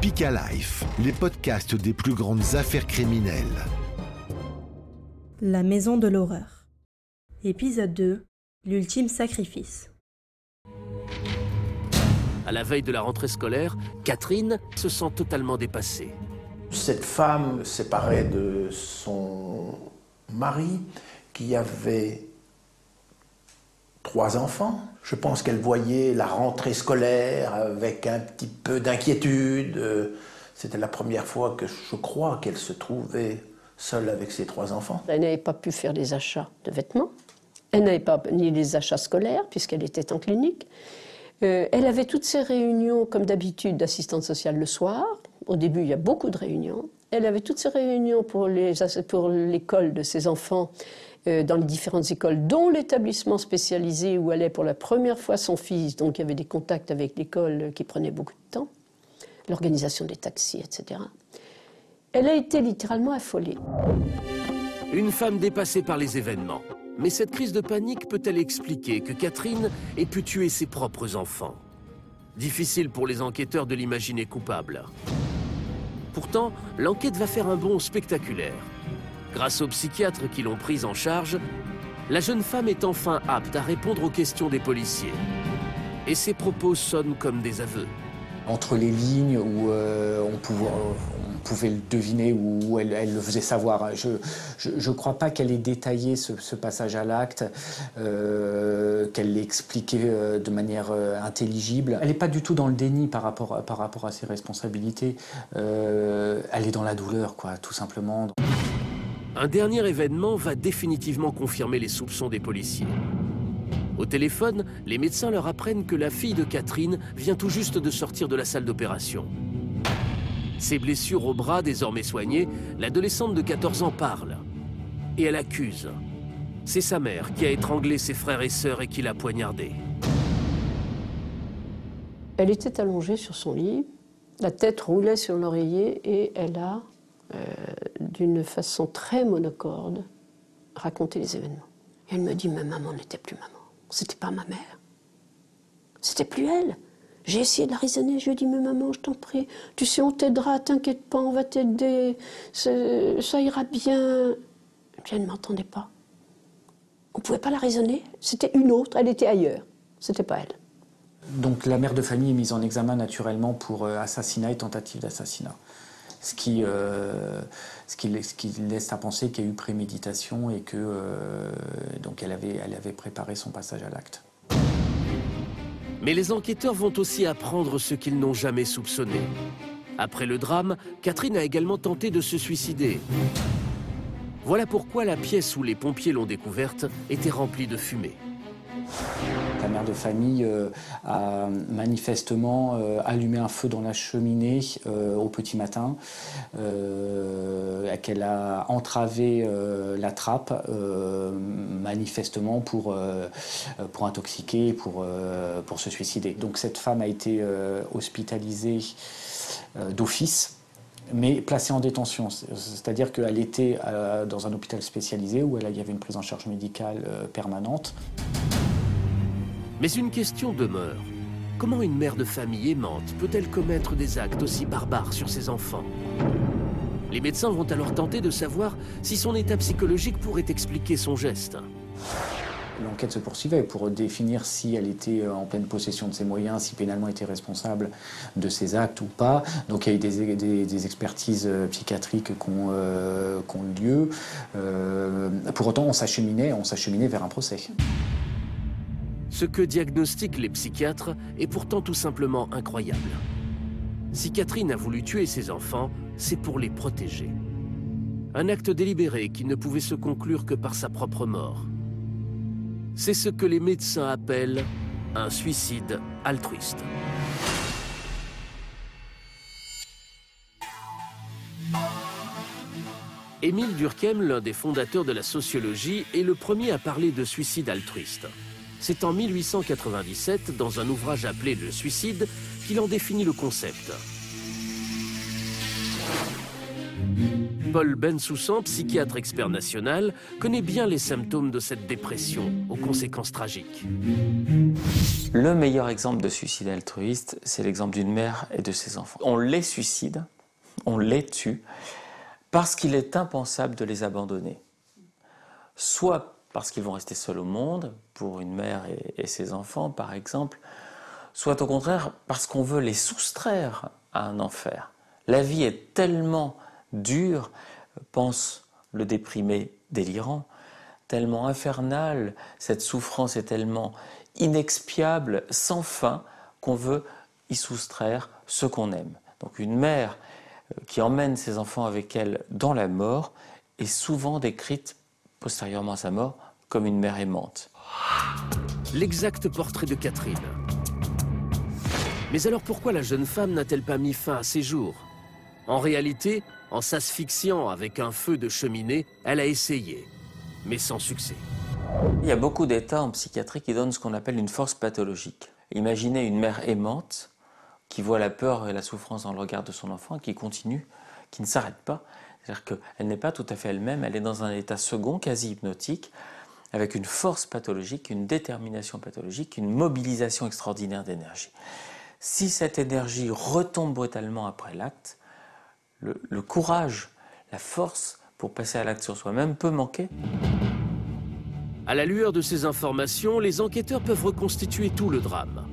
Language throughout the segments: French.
Speak Life, les podcasts des plus grandes affaires criminelles. La maison de l'horreur. Épisode 2. L'ultime sacrifice. À la veille de la rentrée scolaire, Catherine se sent totalement dépassée. Cette femme séparée de son mari, qui avait trois enfants. Je pense qu'elle voyait la rentrée scolaire avec un petit peu d'inquiétude. C'était la première fois que je crois qu'elle se trouvait seule avec ses trois enfants. Elle n'avait pas pu faire les achats de vêtements. Elle n'avait pas ni les achats scolaires puisqu'elle était en clinique. Euh, elle avait toutes ses réunions, comme d'habitude, d'assistante sociale le soir. Au début, il y a beaucoup de réunions. Elle avait toutes ses réunions pour l'école de ses enfants euh, dans les différentes écoles, dont l'établissement spécialisé où allait pour la première fois son fils, donc il y avait des contacts avec l'école qui prenaient beaucoup de temps, l'organisation des taxis, etc. Elle a été littéralement affolée. Une femme dépassée par les événements. Mais cette crise de panique peut-elle expliquer que Catherine ait pu tuer ses propres enfants? Difficile pour les enquêteurs de l'imaginer coupable. Pourtant, l'enquête va faire un bond spectaculaire. Grâce aux psychiatres qui l'ont prise en charge, la jeune femme est enfin apte à répondre aux questions des policiers. Et ses propos sonnent comme des aveux. Entre les lignes où euh, on, pouvait, le deviner, ou elle, le faisait savoir. Je ne crois pas qu'elle ait détaillé ce, passage à l'acte, euh, qu'elle l'ait expliqué euh, de manière intelligible. Elle n'est pas du tout dans le déni par rapport, par rapport à ses responsabilités. elle est dans la douleur, quoi, tout simplement. Un dernier événement va définitivement confirmer les soupçons des policiers. Au téléphone, les médecins leur apprennent que la fille de Catherine vient tout juste de sortir de la salle d'opération. Ses blessures au bras désormais soignées, l'adolescente de 14 ans parle. Et elle accuse. C'est sa mère qui a étranglé ses frères et sœurs et qui l'a poignardée. Elle était allongée sur son lit, la tête roulait sur l'oreiller et elle a d'une façon très monocorde, raconter les événements. elle me dit, ma maman n'était plus maman. C'était pas ma mère. C'était plus elle. J'ai essayé de la raisonner. Je lui ai dit, mais maman, je t'en prie, tu sais, on t'aidera, t'inquiète pas, on va t'aider, ça ira bien. elle ne m'entendait pas. On ne pouvait pas la raisonner. C'était une autre, elle était ailleurs. C'était pas elle. Donc la mère de famille est mise en examen naturellement pour euh, assassinat et tentative d'assassinat ce qui, euh, ce qui, laisse à penser qu'il y a eu préméditation et que euh, donc elle avait préparé son passage à l'acte. Mais les enquêteurs vont aussi apprendre ce qu'ils n'ont jamais soupçonné. Après le drame, Catherine a également tenté de se suicider. Voilà pourquoi la pièce où les pompiers l'ont découverte était remplie de fumée. Mère de famille euh, a manifestement euh, allumé un feu dans la cheminée euh, au petit matin, qu'elle a entravé la trappe manifestement pour, pour intoxiquer, pour, pour se suicider. Donc cette femme a été hospitalisée d'office mais placée en détention. C'est-à-dire qu'elle était dans un hôpital spécialisé où il y avait une prise en charge médicale permanente. Mais une question demeure. Comment une mère de famille aimante peut-elle commettre des actes aussi barbares sur ses enfants? Les médecins vont alors tenter de savoir si son état psychologique pourrait expliquer son geste. L'enquête se poursuivait pour définir si elle était en pleine possession de ses moyens, si pénalement était responsable de ses actes ou pas. Donc il y a eu des, expertises euh, psychiatriques qui ont, euh, eu lieu. Euh, pour autant, on s'acheminait, on s'acheminait vers un procès. Ce que diagnostiquent les psychiatres est pourtant tout simplement incroyable. Si Catherine a voulu tuer ses enfants, c'est pour les protéger. Un acte délibéré qui ne pouvait se conclure que par sa propre mort. C'est ce que les médecins appellent un suicide altruiste. Émile Durkheim, l'un des fondateurs de la sociologie, est le premier à parler de suicide altruiste. C'est en 1897, dans un ouvrage appelé Le suicide, qu'il en définit le concept. Paul Bensoussan, psychiatre expert national, connaît bien les symptômes de cette dépression aux conséquences tragiques. Le meilleur exemple de suicide altruiste, c'est l'exemple d'une mère et de ses enfants. On les suicide, on les tue, parce qu'il est impensable de les abandonner. Soit parce qu'ils vont rester seuls au monde, pour une mère et, ses enfants par exemple, soit au contraire parce qu'on veut les soustraire à un enfer. La vie est tellement dure, pense le déprimé délirant, tellement infernale, cette souffrance est tellement inexpiable, sans fin, qu'on veut y soustraire ce qu'on aime. Donc une mère euh, qui emmène ses enfants avec elle dans la mort est souvent décrite postérieurement à sa mort comme une mère aimante. L'exact portrait de Catherine. Mais alors pourquoi la jeune femme n'a-t-elle pas mis fin à ses jours? En réalité, en s'asphyxiant avec un feu de cheminée, elle a essayé, mais sans succès. Il y a beaucoup d'états en psychiatrie qui donnent ce qu'on appelle une force pathologique. Imaginez une mère aimante qui voit la peur et la souffrance dans le regard de son enfant qui continue, qui ne s'arrête pas. C'est-à-dire qu'elle n'est pas tout à fait elle-même, elle est dans un état second, quasi hypnotique, avec une force pathologique, une détermination pathologique, une mobilisation extraordinaire d'énergie. Si cette énergie retombe brutalement après l'acte, le, courage, la force pour passer à l'acte sur soi-même peut manquer. À la lueur de ces informations, les enquêteurs peuvent reconstituer tout le drame.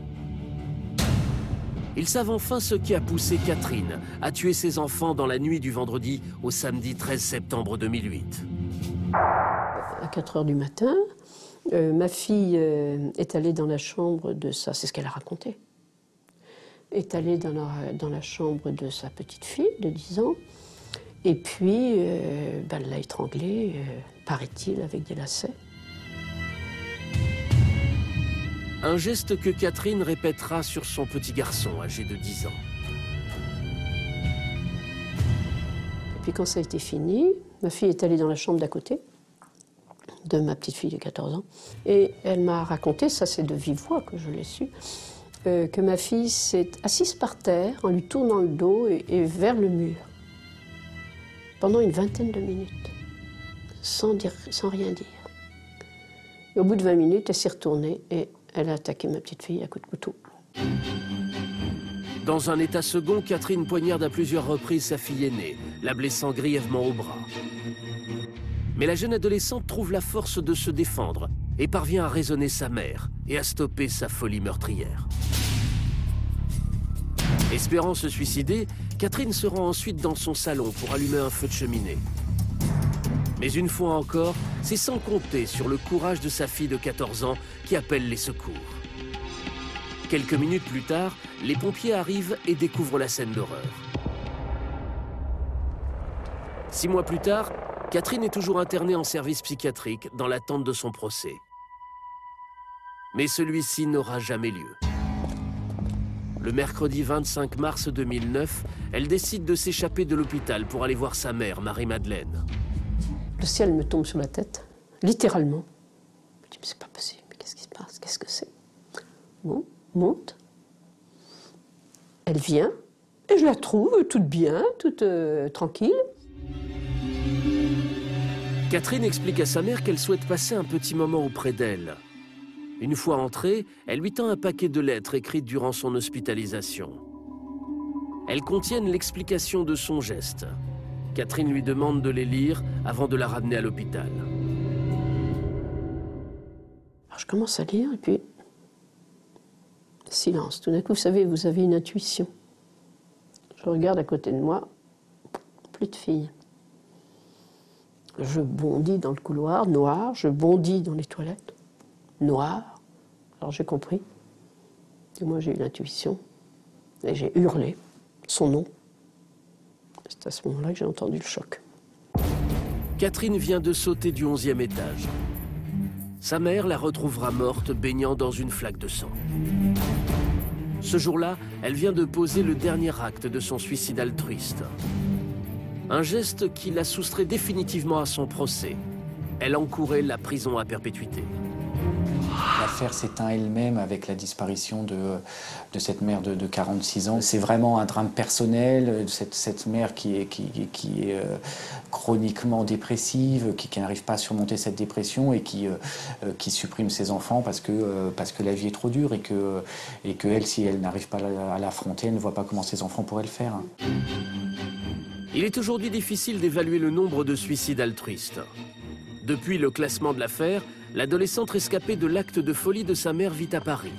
Ils savent enfin ce qui a poussé Catherine à tuer ses enfants dans la nuit du vendredi au samedi 13 septembre 2008. À 4 heures du matin, euh, ma fille euh, est allée dans la chambre de sa... C'est ce qu'elle a raconté est allée dans la, chambre de sa petite fille de 10 ans. Et puis, euh, ben, elle l'a étranglée, paraît-il, avec des lacets. Un geste que Catherine répétera sur son petit garçon âgé de 10 ans. Et puis quand ça a été fini, ma fille est allée dans la chambre d'à côté de ma petite fille de 14 ans. Et elle m'a raconté, ça c'est de vive voix que je l'ai su, que ma fille s'est assise par terre en lui tournant le dos et, vers le mur pendant une vingtaine de minutes, sans, dire, sans rien dire. au bout de 20 minutes, elle s'est retournée et elle a attaqué ma petite fille à coups de couteau. Dans un état second, Catherine poignarde à plusieurs reprises sa fille aînée, la blessant grièvement au bras. Mais la jeune adolescente trouve la force de se défendre et parvient à raisonner sa mère et à stopper sa folie meurtrière. Espérant se suicider, Catherine se rend ensuite dans son salon pour allumer un feu de cheminée. Mais une fois encore, c'est sans compter sur le courage de sa fille de 14 ans qui appelle les secours. Quelques minutes plus tard, les pompiers arrivent et découvrent la scène d'horreur. Six mois plus tard, Catherine est toujours internée en service psychiatrique dans l'attente de son procès. Mais celui-ci n'aura jamais lieu. Le mercredi 25 mars 2009, elle décide de s'échapper de l'hôpital pour aller voir sa mère, Marie-Madeleine. Le ciel me tombe sur la tête, littéralement. Je me dis, mais c'est pas possible, mais qu'est-ce qui se passe? Qu'est-ce que c'est? Bon, monte. Elle vient, et je la trouve toute bien, toute euh, tranquille. Catherine explique à sa mère qu'elle souhaite passer un petit moment auprès d'elle. Une fois entrée, elle lui tend un paquet de lettres écrites durant son hospitalisation. Elles contiennent l'explication de son geste. Catherine lui demande de les lire avant de la ramener à l'hôpital. Je commence à lire et puis silence. Tout d'un coup, vous savez, vous avez une intuition. Je regarde à côté de moi, plus de filles. Je bondis dans le couloir noir, je bondis dans les toilettes noir. Alors j'ai compris. Et moi j'ai eu l'intuition. Et j'ai hurlé son nom. C'est à ce moment-là que j'ai entendu le choc. Catherine vient de sauter du onzième étage. Sa mère la retrouvera morte baignant dans une flaque de sang. Ce jour-là, elle vient de poser le dernier acte de son suicide altruiste. Un geste qui la soustrait définitivement à son procès. Elle encourait la prison à perpétuité. L'affaire s'éteint elle-même avec la disparition de, de cette mère de, 46 ans. C'est vraiment un drame personnel, cette, cette mère qui est, qui, est euh, chroniquement dépressive, qui, qui n'arrive pas à surmonter cette dépression et qui, euh, euh, qui supprime ses enfants parce que, parce que la vie est trop dure et que, et que elle, si elle n'arrive pas à l'affronter, elle ne voit pas comment ses enfants pourraient le faire. Il est aujourd'hui difficile d'évaluer le nombre de suicides altruistes. Depuis le classement de l'affaire, l'adolescente rescapée de l'acte de folie de sa mère vit à Paris.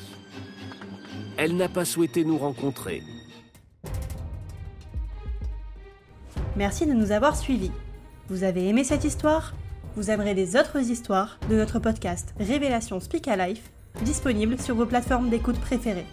Elle n'a pas souhaité nous rencontrer. Merci de nous avoir suivis. Vous avez aimé cette histoire? Vous aimerez les autres histoires de notre podcast Révélation Speak Life, disponible sur vos plateformes d'écoute préférées.